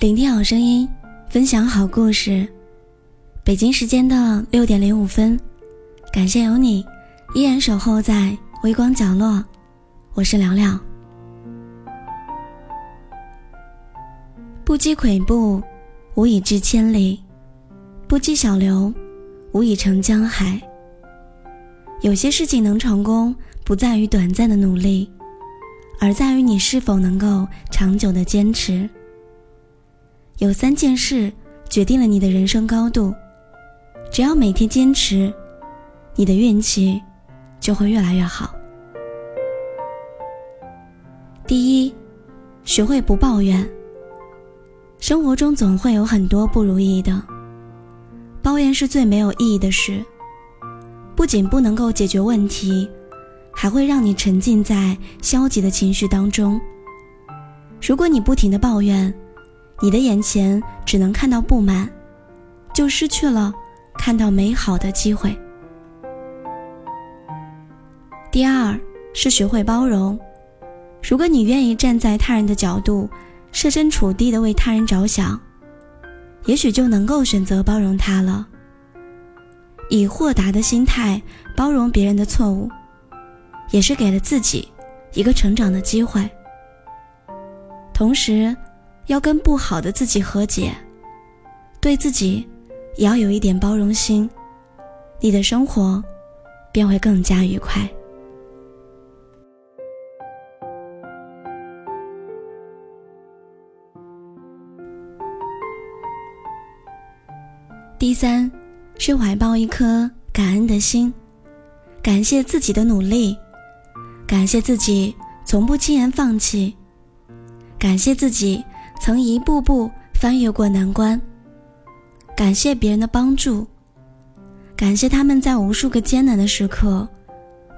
聆听好声音，分享好故事。北京时间的六点零五分，感谢有你依然守候在微光角落。我是聊聊。不积跬步，无以至千里；不积小流，无以成江海。有些事情能成功，不在于短暂的努力，而在于你是否能够长久的坚持。有三件事决定了你的人生高度，只要每天坚持，你的运气就会越来越好。第一，学会不抱怨。生活中总会有很多不如意的，抱怨是最没有意义的事，不仅不能够解决问题，还会让你沉浸在消极的情绪当中。如果你不停的抱怨，你的眼前只能看到不满，就失去了看到美好的机会。第二是学会包容，如果你愿意站在他人的角度，设身处地的为他人着想，也许就能够选择包容他了。以豁达的心态包容别人的错误，也是给了自己一个成长的机会，同时。要跟不好的自己和解，对自己也要有一点包容心，你的生活便会更加愉快。第三，是怀抱一颗感恩的心，感谢自己的努力，感谢自己从不轻言放弃，感谢自己。曾一步步翻越过难关，感谢别人的帮助，感谢他们在无数个艰难的时刻，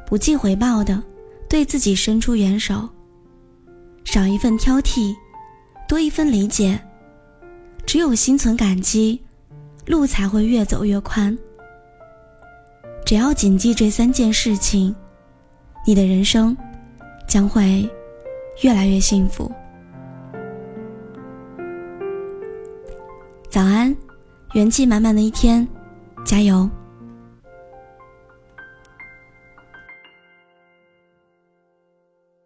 不计回报的对自己伸出援手。少一份挑剔，多一份理解，只有心存感激，路才会越走越宽。只要谨记这三件事情，你的人生将会越来越幸福。早安，元气满满的一天，加油！